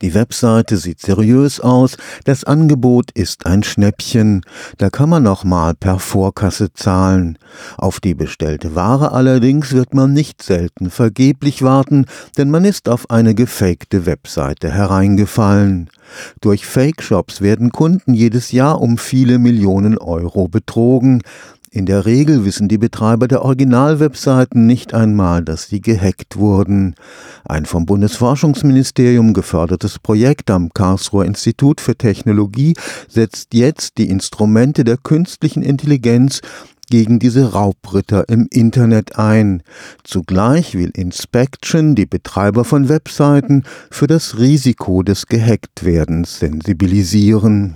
Die Webseite sieht seriös aus, das Angebot ist ein Schnäppchen, da kann man noch mal per Vorkasse zahlen. Auf die bestellte Ware allerdings wird man nicht selten vergeblich warten, denn man ist auf eine gefakte Webseite hereingefallen. Durch Fake-Shops werden Kunden jedes Jahr um viele Millionen Euro betrogen. In der Regel wissen die Betreiber der Originalwebseiten nicht einmal, dass sie gehackt wurden. Ein vom Bundesforschungsministerium gefördertes Projekt am Karlsruher Institut für Technologie setzt jetzt die Instrumente der künstlichen Intelligenz gegen diese Raubritter im Internet ein. Zugleich will Inspection die Betreiber von Webseiten für das Risiko des Gehacktwerdens sensibilisieren.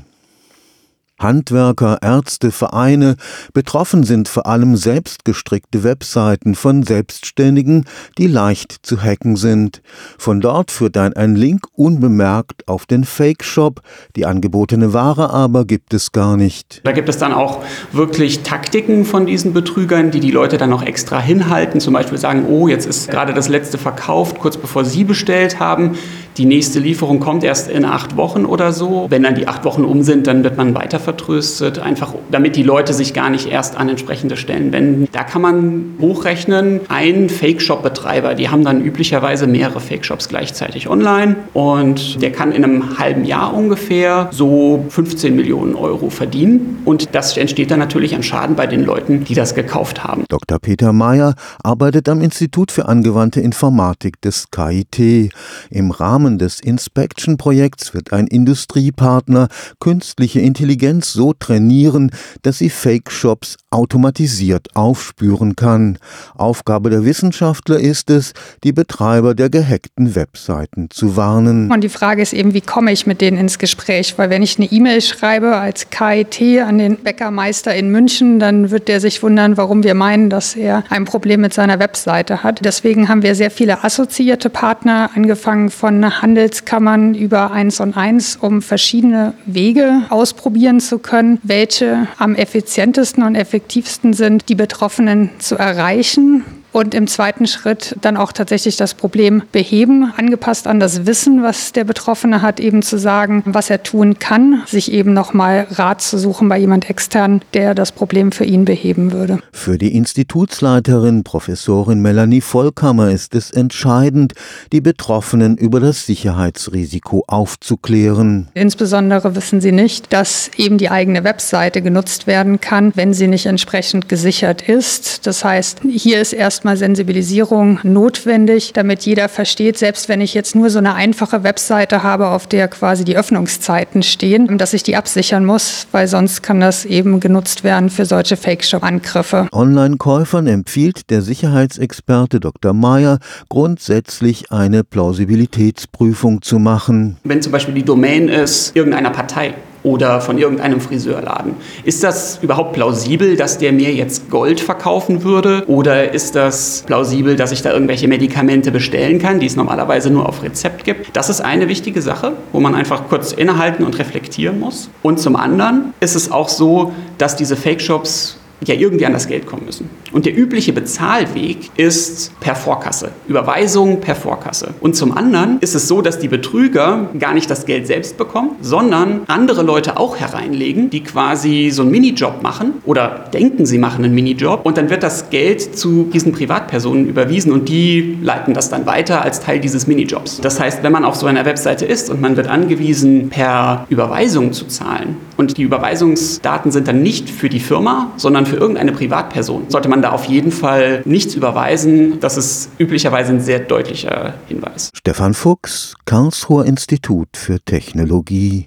Handwerker, Ärzte, Vereine, betroffen sind vor allem selbstgestrickte Webseiten von Selbstständigen, die leicht zu hacken sind. Von dort führt dann ein Link unbemerkt auf den Fake-Shop, die angebotene Ware aber gibt es gar nicht. Da gibt es dann auch wirklich Taktiken von diesen Betrügern, die die Leute dann noch extra hinhalten, zum Beispiel sagen, oh, jetzt ist gerade das letzte verkauft, kurz bevor Sie bestellt haben. Die nächste Lieferung kommt erst in acht Wochen oder so. Wenn dann die acht Wochen um sind, dann wird man weiter vertröstet, einfach damit die Leute sich gar nicht erst an entsprechende Stellen wenden. Da kann man hochrechnen, ein Fake-Shop-Betreiber, die haben dann üblicherweise mehrere Fake-Shops gleichzeitig online und der kann in einem halben Jahr ungefähr so 15 Millionen Euro verdienen und das entsteht dann natürlich an Schaden bei den Leuten, die das gekauft haben. Dr. Peter Mayer arbeitet am Institut für angewandte Informatik des KIT. Im Rahmen Rahmen des Inspection-Projekts wird ein Industriepartner künstliche Intelligenz so trainieren, dass sie Fake-Shops automatisiert aufspüren kann. Aufgabe der Wissenschaftler ist es, die Betreiber der gehackten Webseiten zu warnen. Und die Frage ist eben, wie komme ich mit denen ins Gespräch? Weil wenn ich eine E-Mail schreibe als KIT an den Bäckermeister in München, dann wird der sich wundern, warum wir meinen, dass er ein Problem mit seiner Webseite hat. Deswegen haben wir sehr viele assoziierte Partner, angefangen von Handelskammern über eins und eins, um verschiedene Wege ausprobieren zu können, welche am effizientesten und effektivsten sind, die Betroffenen zu erreichen und im zweiten Schritt dann auch tatsächlich das Problem beheben, angepasst an das Wissen, was der Betroffene hat, eben zu sagen, was er tun kann, sich eben nochmal Rat zu suchen bei jemand extern, der das Problem für ihn beheben würde. Für die Institutsleiterin Professorin Melanie Vollkammer ist es entscheidend, die Betroffenen über das Sicherheitsrisiko aufzuklären. Insbesondere wissen sie nicht, dass eben die eigene Webseite genutzt werden kann, wenn sie nicht entsprechend gesichert ist. Das heißt, hier ist erst erstmal Sensibilisierung notwendig, damit jeder versteht, selbst wenn ich jetzt nur so eine einfache Webseite habe, auf der quasi die Öffnungszeiten stehen, dass ich die absichern muss, weil sonst kann das eben genutzt werden für solche Fake-Shop-Angriffe. Online-Käufern empfiehlt der Sicherheitsexperte Dr. Mayer grundsätzlich eine Plausibilitätsprüfung zu machen. Wenn zum Beispiel die Domain ist irgendeiner Partei, oder von irgendeinem Friseurladen. Ist das überhaupt plausibel, dass der mir jetzt Gold verkaufen würde? Oder ist das plausibel, dass ich da irgendwelche Medikamente bestellen kann, die es normalerweise nur auf Rezept gibt? Das ist eine wichtige Sache, wo man einfach kurz innehalten und reflektieren muss. Und zum anderen ist es auch so, dass diese Fake-Shops ja irgendwie an das Geld kommen müssen. Und der übliche Bezahlweg ist per Vorkasse, Überweisung per Vorkasse. Und zum anderen ist es so, dass die Betrüger gar nicht das Geld selbst bekommen, sondern andere Leute auch hereinlegen, die quasi so einen Minijob machen oder denken, sie machen einen Minijob und dann wird das Geld zu diesen Privatpersonen überwiesen und die leiten das dann weiter als Teil dieses Minijobs. Das heißt, wenn man auf so einer Webseite ist und man wird angewiesen, per Überweisung zu zahlen und die Überweisungsdaten sind dann nicht für die Firma, sondern für irgendeine Privatperson, sollte man da auf jeden Fall nichts überweisen. Das ist üblicherweise ein sehr deutlicher Hinweis. Stefan Fuchs, Karlsruher Institut für Technologie.